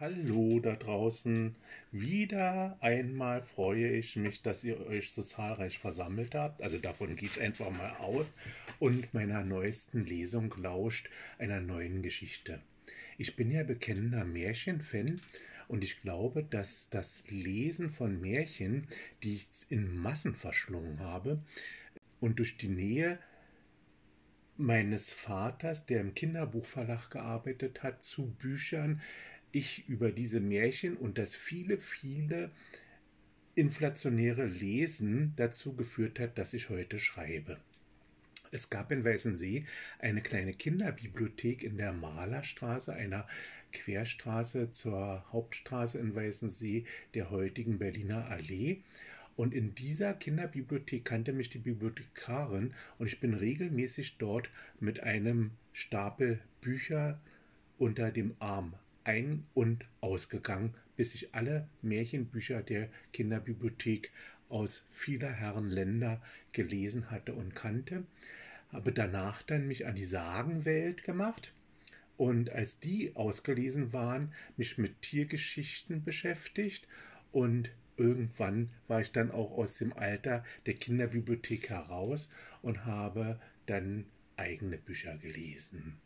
Hallo da draußen. Wieder einmal freue ich mich, dass ihr euch so zahlreich versammelt habt. Also davon gehe ich einfach mal aus und meiner neuesten Lesung lauscht einer neuen Geschichte. Ich bin ja bekennender Märchenfan und ich glaube, dass das Lesen von Märchen, die ich in Massen verschlungen habe und durch die Nähe meines Vaters, der im Kinderbuchverlag gearbeitet hat, zu Büchern, ich über diese Märchen und das viele, viele inflationäre Lesen dazu geführt hat, dass ich heute schreibe. Es gab in Weißensee eine kleine Kinderbibliothek in der Malerstraße, einer Querstraße zur Hauptstraße in Weißensee, der heutigen Berliner Allee. Und in dieser Kinderbibliothek kannte mich die Bibliothekarin und ich bin regelmäßig dort mit einem Stapel Bücher unter dem Arm ein- und ausgegangen, bis ich alle Märchenbücher der Kinderbibliothek aus vieler Herren Länder gelesen hatte und kannte. Habe danach dann mich an die Sagenwelt gemacht und als die ausgelesen waren, mich mit Tiergeschichten beschäftigt und irgendwann war ich dann auch aus dem Alter der Kinderbibliothek heraus und habe dann eigene Bücher gelesen.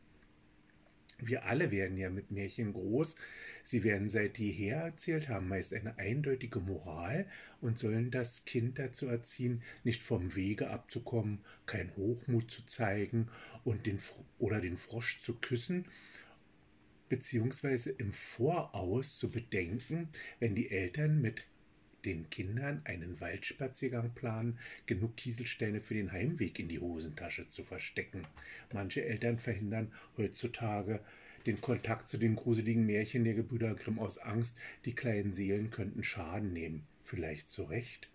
Wir alle werden ja mit Märchen groß. Sie werden seit jeher erzählt, haben meist eine eindeutige Moral und sollen das Kind dazu erziehen, nicht vom Wege abzukommen, kein Hochmut zu zeigen und den oder den Frosch zu küssen, beziehungsweise im Voraus zu bedenken, wenn die Eltern mit den Kindern einen Waldspaziergang planen, genug Kieselsteine für den Heimweg in die Hosentasche zu verstecken. Manche Eltern verhindern heutzutage den Kontakt zu den gruseligen Märchen der Gebrüder Grimm aus Angst, die kleinen Seelen könnten Schaden nehmen. Vielleicht zu Recht.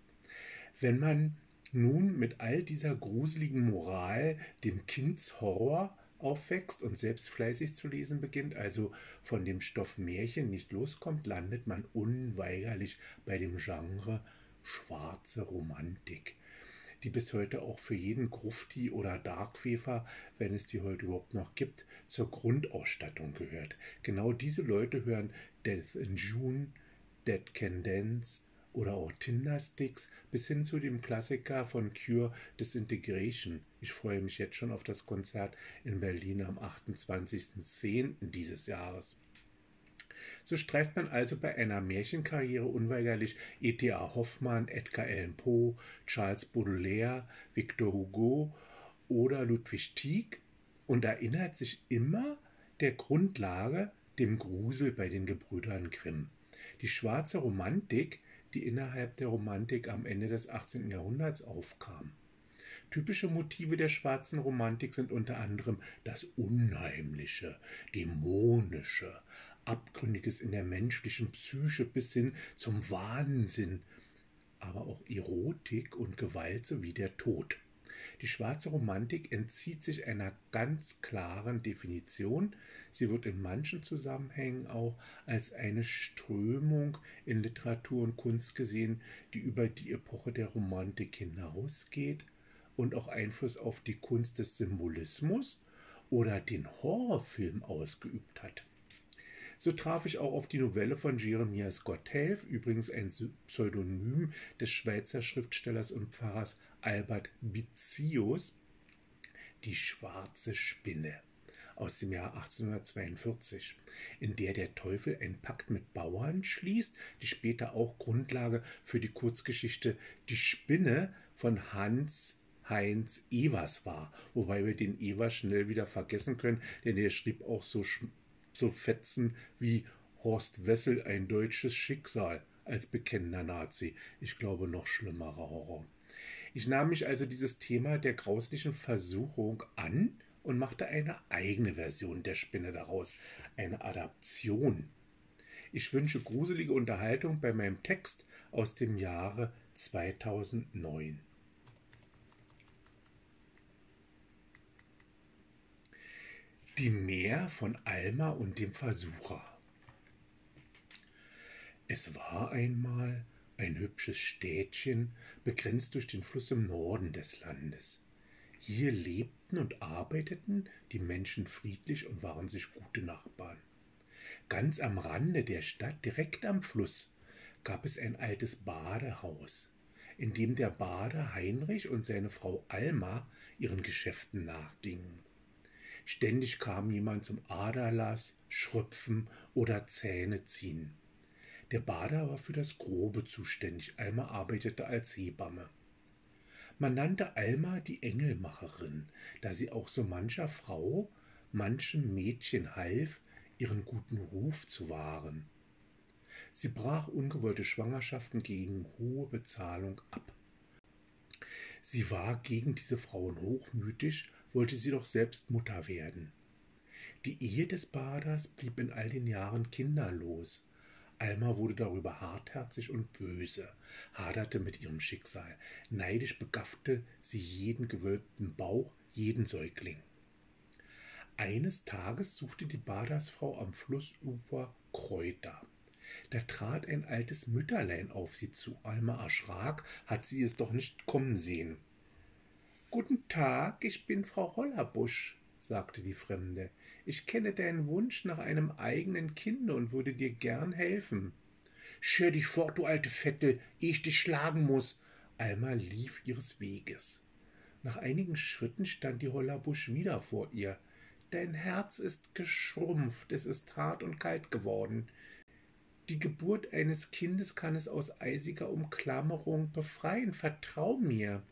Wenn man nun mit all dieser gruseligen Moral, dem Kindshorror, aufwächst und selbst fleißig zu lesen beginnt, also von dem Stoff Märchen nicht loskommt, landet man unweigerlich bei dem Genre schwarze Romantik, die bis heute auch für jeden Grufti oder Darkwefer, wenn es die heute überhaupt noch gibt, zur Grundausstattung gehört. Genau diese Leute hören Death in June, Dead Can Dance, oder auch Tinder-Sticks bis hin zu dem Klassiker von Cure Disintegration. Ich freue mich jetzt schon auf das Konzert in Berlin am 28.10. dieses Jahres. So streift man also bei einer Märchenkarriere unweigerlich E.T.A. Hoffmann, Edgar Allan Poe, Charles Baudelaire, Victor Hugo oder Ludwig Tieck und erinnert sich immer der Grundlage dem Grusel bei den Gebrüdern Grimm. Die schwarze Romantik die innerhalb der Romantik am Ende des 18. Jahrhunderts aufkam. Typische Motive der schwarzen Romantik sind unter anderem das Unheimliche, Dämonische, Abgründiges in der menschlichen Psyche bis hin zum Wahnsinn, aber auch Erotik und Gewalt sowie der Tod. Die schwarze Romantik entzieht sich einer ganz klaren Definition. Sie wird in manchen Zusammenhängen auch als eine Strömung in Literatur und Kunst gesehen, die über die Epoche der Romantik hinausgeht und auch Einfluss auf die Kunst des Symbolismus oder den Horrorfilm ausgeübt hat. So traf ich auch auf die Novelle von Jeremias Gotthelf, übrigens ein Pseudonym des Schweizer Schriftstellers und Pfarrers Albert Bizius, Die schwarze Spinne aus dem Jahr 1842, in der der Teufel einen Pakt mit Bauern schließt, die später auch Grundlage für die Kurzgeschichte Die Spinne von Hans Heinz Evers war, wobei wir den Evers schnell wieder vergessen können, denn er schrieb auch so so Fetzen wie Horst Wessel ein deutsches Schicksal als bekennender Nazi. Ich glaube, noch schlimmerer Horror. Ich nahm mich also dieses Thema der grauslichen Versuchung an und machte eine eigene Version der Spinne daraus, eine Adaption. Ich wünsche gruselige Unterhaltung bei meinem Text aus dem Jahre 2009. Die Mär von Alma und dem Versucher. Es war einmal ein hübsches Städtchen, begrenzt durch den Fluss im Norden des Landes. Hier lebten und arbeiteten die Menschen friedlich und waren sich gute Nachbarn. Ganz am Rande der Stadt, direkt am Fluss, gab es ein altes Badehaus, in dem der Bader Heinrich und seine Frau Alma ihren Geschäften nachgingen. Ständig kam jemand zum Aderlass, Schröpfen oder Zähne ziehen. Der Bader war für das Grobe zuständig. Alma arbeitete als Hebamme. Man nannte Alma die Engelmacherin, da sie auch so mancher Frau, manchem Mädchen half, ihren guten Ruf zu wahren. Sie brach ungewollte Schwangerschaften gegen hohe Bezahlung ab. Sie war gegen diese Frauen hochmütig, wollte sie doch selbst Mutter werden. Die Ehe des Baders blieb in all den Jahren kinderlos. Alma wurde darüber hartherzig und böse, haderte mit ihrem Schicksal. Neidisch begaffte sie jeden gewölbten Bauch, jeden Säugling. Eines Tages suchte die Badersfrau am Flussufer Kräuter. Da trat ein altes Mütterlein auf sie zu. Alma erschrak, hat sie es doch nicht kommen sehen. Guten Tag, ich bin Frau Hollerbusch, sagte die Fremde. Ich kenne deinen Wunsch nach einem eigenen Kinde und würde dir gern helfen. Schör dich fort, du alte Vettel, ehe ich dich schlagen muss. Alma lief ihres Weges. Nach einigen Schritten stand die Hollerbusch wieder vor ihr. Dein Herz ist geschrumpft, es ist hart und kalt geworden. Die Geburt eines Kindes kann es aus eisiger Umklammerung befreien. Vertrau mir.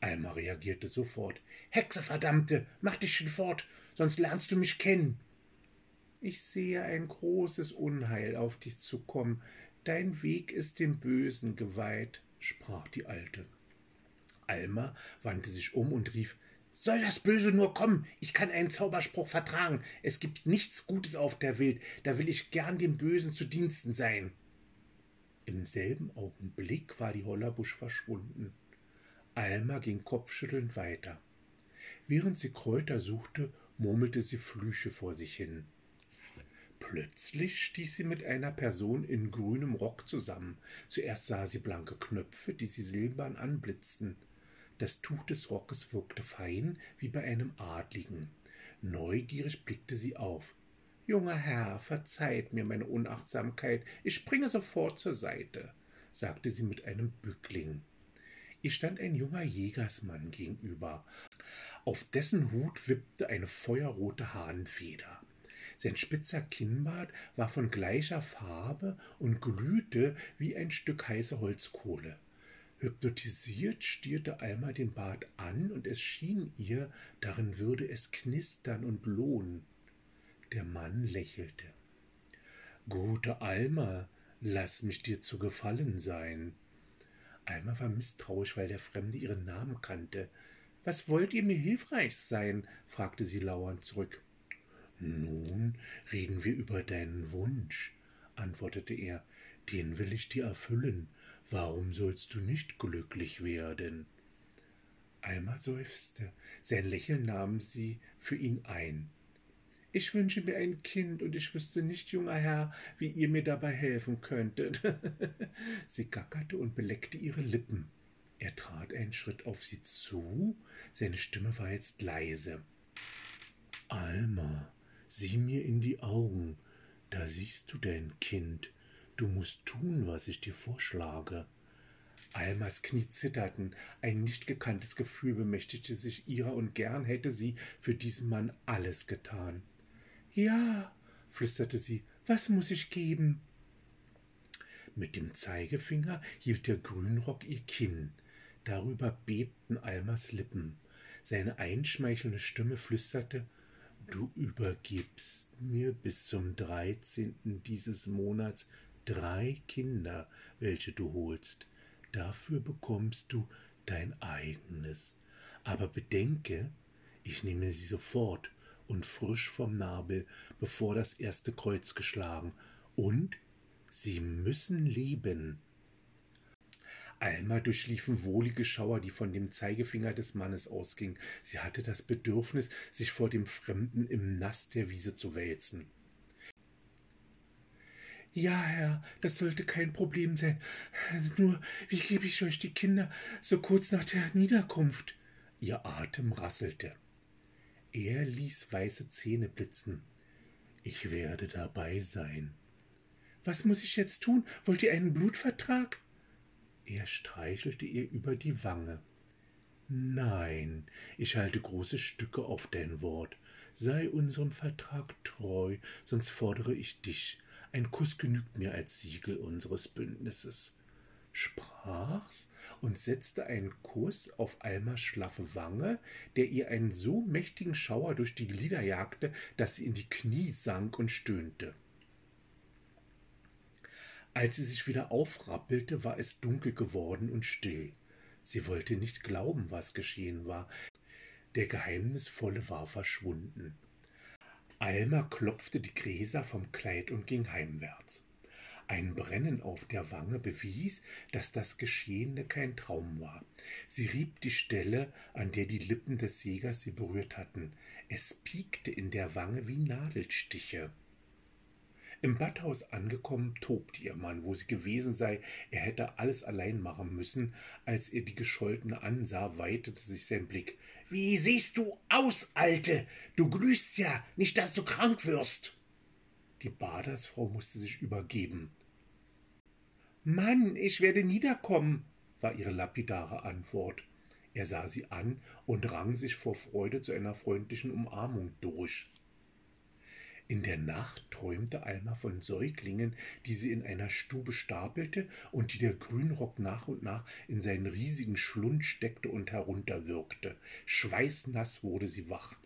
Alma reagierte sofort. Hexe, verdammte, mach dich schon fort, sonst lernst du mich kennen. Ich sehe ein großes Unheil auf dich zukommen. Dein Weg ist dem Bösen geweiht, sprach die Alte. Alma wandte sich um und rief soll das Böse nur kommen? Ich kann einen Zauberspruch vertragen. Es gibt nichts Gutes auf der Welt. Da will ich gern dem Bösen zu Diensten sein. Im selben Augenblick war die Hollerbusch verschwunden. Alma ging kopfschüttelnd weiter. Während sie Kräuter suchte, murmelte sie Flüche vor sich hin. Plötzlich stieß sie mit einer Person in grünem Rock zusammen. Zuerst sah sie blanke Knöpfe, die sie silbern anblitzten. Das Tuch des Rockes wirkte fein wie bei einem Adligen. Neugierig blickte sie auf. Junger Herr, verzeiht mir meine Unachtsamkeit, ich springe sofort zur Seite, sagte sie mit einem Bückling. Ihr stand ein junger Jägersmann gegenüber. Auf dessen Hut wippte eine feuerrote Hahnfeder. Sein spitzer Kinnbart war von gleicher Farbe und glühte wie ein Stück heiße Holzkohle. Hypnotisiert stierte Alma den Bart an, und es schien ihr, darin würde es knistern und lohnen. Der Mann lächelte. Gute Alma, lass mich dir zu Gefallen sein. Alma war misstrauisch, weil der Fremde ihren Namen kannte. Was wollt ihr mir hilfreich sein? fragte sie lauernd zurück. Nun reden wir über deinen Wunsch, antwortete er. Den will ich dir erfüllen Warum sollst du nicht glücklich werden? Alma seufzte. Sein Lächeln nahm sie für ihn ein. Ich wünsche mir ein Kind, und ich wüsste nicht, junger Herr, wie ihr mir dabei helfen könntet. sie gackerte und beleckte ihre Lippen. Er trat einen Schritt auf sie zu, seine Stimme war jetzt leise. Alma, sieh mir in die Augen, da siehst du dein Kind, Du musst tun, was ich dir vorschlage. Almas Knie zitterten, ein nicht gekanntes Gefühl bemächtigte sich ihrer, und gern hätte sie für diesen Mann alles getan. Ja, flüsterte sie, was muss ich geben? Mit dem Zeigefinger hielt der Grünrock ihr Kinn. Darüber bebten Almas Lippen. Seine einschmeichelnde Stimme flüsterte Du übergibst mir bis zum dreizehnten dieses Monats drei Kinder, welche du holst. Dafür bekommst du dein eigenes. Aber bedenke, ich nehme sie sofort und frisch vom Nabel, bevor das erste Kreuz geschlagen, und sie müssen leben. Alma durchliefen wohlige Schauer, die von dem Zeigefinger des Mannes ausgingen. Sie hatte das Bedürfnis, sich vor dem Fremden im Nass der Wiese zu wälzen. Ja, Herr, das sollte kein Problem sein. Nur, wie gebe ich euch die Kinder so kurz nach der Niederkunft? Ihr Atem rasselte. Er ließ weiße Zähne blitzen. Ich werde dabei sein. Was muss ich jetzt tun? Wollt ihr einen Blutvertrag? Er streichelte ihr über die Wange. Nein, ich halte große Stücke auf dein Wort. Sei unserem Vertrag treu, sonst fordere ich dich. Ein Kuss genügt mir als Siegel unseres Bündnisses. Sprach's und setzte einen Kuss auf Almas schlaffe Wange, der ihr einen so mächtigen Schauer durch die Glieder jagte, dass sie in die Knie sank und stöhnte. Als sie sich wieder aufrappelte, war es dunkel geworden und still. Sie wollte nicht glauben, was geschehen war. Der Geheimnisvolle war verschwunden. Alma klopfte die Gräser vom Kleid und ging heimwärts. Ein Brennen auf der Wange bewies, dass das Geschehene kein Traum war. Sie rieb die Stelle, an der die Lippen des Jägers sie berührt hatten. Es piekte in der Wange wie Nadelstiche. Im Badhaus angekommen, tobte ihr Mann, wo sie gewesen sei. Er hätte alles allein machen müssen. Als er die Gescholtene ansah, weitete sich sein Blick. Wie siehst du aus, Alte? Du glühst ja, nicht, dass du krank wirst. Die Badersfrau musste sich übergeben. Mann, ich werde niederkommen, war ihre lapidare Antwort. Er sah sie an und rang sich vor Freude zu einer freundlichen Umarmung durch. In der Nacht träumte Alma von Säuglingen, die sie in einer Stube stapelte und die der Grünrock nach und nach in seinen riesigen Schlund steckte und herunterwirkte. Schweißnass wurde sie wach.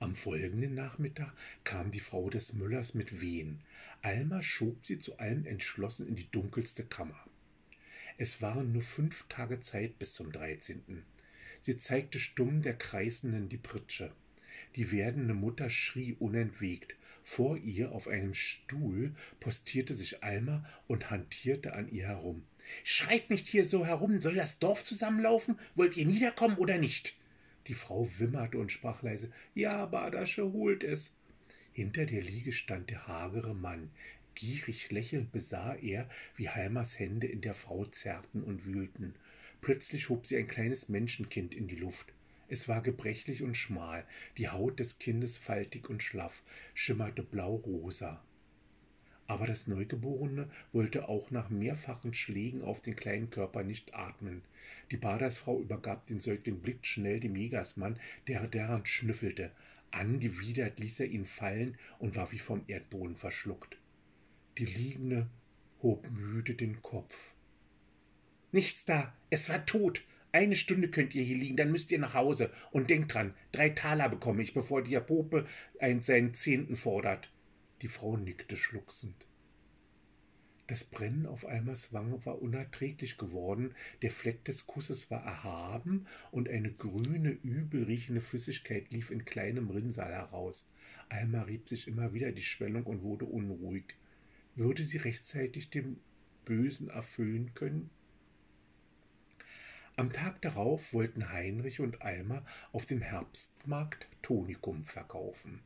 Am folgenden Nachmittag kam die Frau des Müllers mit Wehen. Alma schob sie zu allem entschlossen in die dunkelste Kammer. Es waren nur fünf Tage Zeit bis zum dreizehnten. Sie zeigte stumm der Kreisenden die Pritsche. Die werdende Mutter schrie unentwegt. Vor ihr auf einem Stuhl postierte sich Alma und hantierte an ihr herum. Schreit nicht hier so herum, soll das Dorf zusammenlaufen? Wollt ihr niederkommen oder nicht? Die Frau wimmerte und sprach leise Ja, Badasche holt es. Hinter der Liege stand der hagere Mann. Gierig lächelnd besah er, wie Halmers Hände in der Frau zerrten und wühlten. Plötzlich hob sie ein kleines Menschenkind in die Luft. Es war gebrechlich und schmal, die Haut des Kindes faltig und schlaff, schimmerte blau-rosa. Aber das Neugeborene wollte auch nach mehrfachen Schlägen auf den kleinen Körper nicht atmen. Die Badersfrau übergab den Säugling blitzschnell dem Jägersmann, der daran schnüffelte. Angewidert ließ er ihn fallen und war wie vom Erdboden verschluckt. Die Liegende hob müde den Kopf. Nichts da, es war tot, eine Stunde könnt ihr hier liegen, dann müsst ihr nach Hause. Und denkt dran, drei Taler bekomme ich, bevor der Pope einen seinen Zehnten fordert. Die Frau nickte schluchzend. Das Brennen auf Almers Wange war unerträglich geworden, der Fleck des Kusses war erhaben und eine grüne, übel riechende Flüssigkeit lief in kleinem Rinnsal heraus. Alma rieb sich immer wieder die Schwellung und wurde unruhig. Würde sie rechtzeitig dem Bösen erfüllen können? Am Tag darauf wollten Heinrich und Alma auf dem Herbstmarkt Tonikum verkaufen.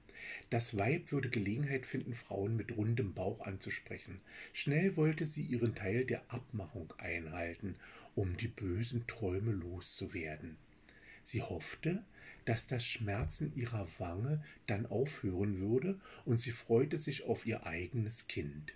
Das Weib würde Gelegenheit finden, Frauen mit rundem Bauch anzusprechen. Schnell wollte sie ihren Teil der Abmachung einhalten, um die bösen Träume loszuwerden. Sie hoffte, dass das Schmerzen ihrer Wange dann aufhören würde, und sie freute sich auf ihr eigenes Kind.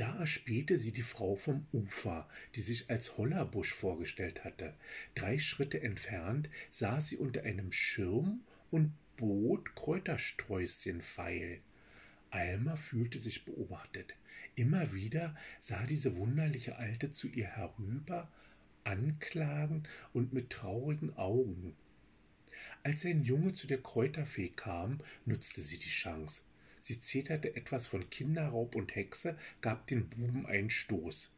Da erspähte sie die Frau vom Ufer, die sich als Hollerbusch vorgestellt hatte. Drei Schritte entfernt saß sie unter einem Schirm und bot Kräutersträußchen feil. Alma fühlte sich beobachtet. Immer wieder sah diese wunderliche Alte zu ihr herüber, anklagend und mit traurigen Augen. Als ein Junge zu der Kräuterfee kam, nutzte sie die Chance. Sie zeterte etwas von Kinderraub und Hexe, gab den Buben einen Stoß.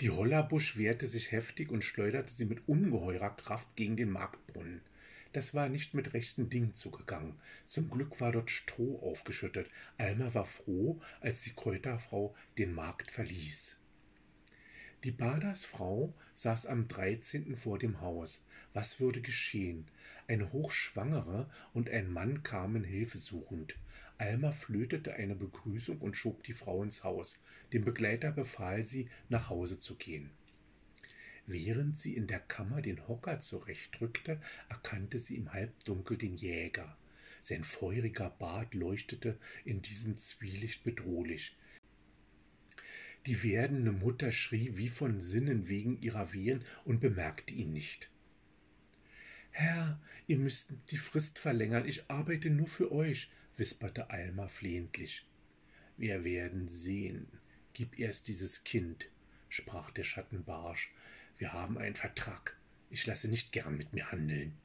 Die Hollerbusch wehrte sich heftig und schleuderte sie mit ungeheurer Kraft gegen den Marktbrunnen. Das war nicht mit rechten Dingen zugegangen. Zum Glück war dort Stroh aufgeschüttet. Alma war froh, als die Kräuterfrau den Markt verließ. Die Badersfrau saß am 13. vor dem Haus. Was würde geschehen? Eine Hochschwangere und ein Mann kamen Hilfe suchend. Alma flötete eine Begrüßung und schob die Frau ins Haus. Dem Begleiter befahl sie, nach Hause zu gehen. Während sie in der Kammer den Hocker zurechtrückte, erkannte sie im Halbdunkel den Jäger. Sein feuriger Bart leuchtete in diesem Zwielicht bedrohlich. Die werdende Mutter schrie wie von Sinnen wegen ihrer Wehen und bemerkte ihn nicht. Herr, ihr müsst die Frist verlängern, ich arbeite nur für euch, wisperte Alma flehentlich. Wir werden sehen. Gib erst dieses Kind, sprach der Schatten barsch. Wir haben einen Vertrag. Ich lasse nicht gern mit mir handeln.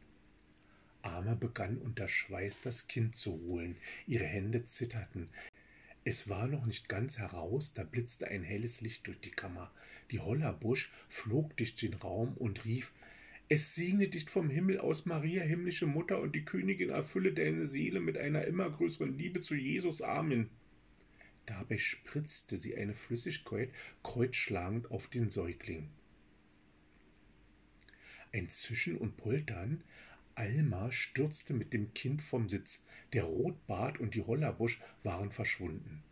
Arma begann unter Schweiß das Kind zu holen. Ihre Hände zitterten. Es war noch nicht ganz heraus, da blitzte ein helles Licht durch die Kammer. Die Hollerbusch flog durch den Raum und rief Es segne dich vom Himmel aus, Maria, himmlische Mutter, und die Königin erfülle deine Seele mit einer immer größeren Liebe zu Jesus. Amen. Dabei spritzte sie eine Flüssigkeit kreuzschlagend auf den Säugling. Ein Zischen und Poltern, Alma stürzte mit dem Kind vom Sitz. Der Rotbart und die Rollerbusch waren verschwunden.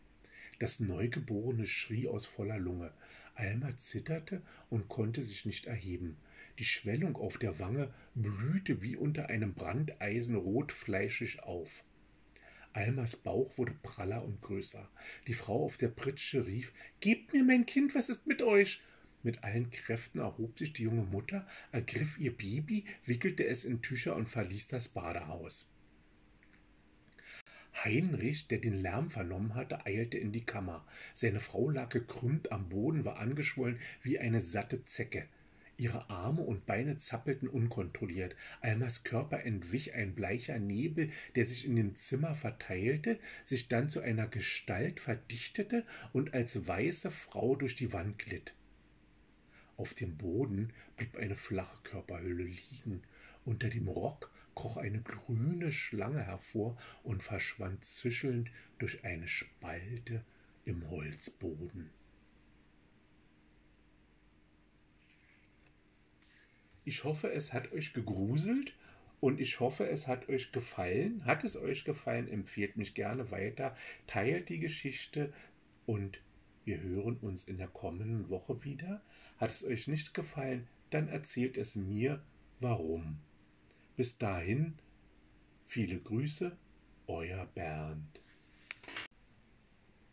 Das Neugeborene schrie aus voller Lunge. Alma zitterte und konnte sich nicht erheben. Die Schwellung auf der Wange blühte wie unter einem Brandeisen rotfleischig auf. Almas Bauch wurde praller und größer. Die Frau auf der Pritsche rief: Gebt mir mein Kind, was ist mit euch? Mit allen Kräften erhob sich die junge Mutter, ergriff ihr Baby, wickelte es in Tücher und verließ das Badehaus. Heinrich, der den Lärm vernommen hatte, eilte in die Kammer. Seine Frau lag gekrümmt am Boden, war angeschwollen wie eine satte Zecke. Ihre Arme und Beine zappelten unkontrolliert. Almas Körper entwich ein bleicher Nebel, der sich in dem Zimmer verteilte, sich dann zu einer Gestalt verdichtete und als weiße Frau durch die Wand glitt. Auf dem Boden blieb eine flache Körperhülle liegen. Unter dem Rock kroch eine grüne Schlange hervor und verschwand zischelnd durch eine Spalte im Holzboden. Ich hoffe, es hat euch gegruselt und ich hoffe, es hat euch gefallen. Hat es euch gefallen, empfehlt mich gerne weiter, teilt die Geschichte und wir hören uns in der kommenden Woche wieder. Hat es euch nicht gefallen, dann erzählt es mir, warum. Bis dahin, viele Grüße, euer Bernd.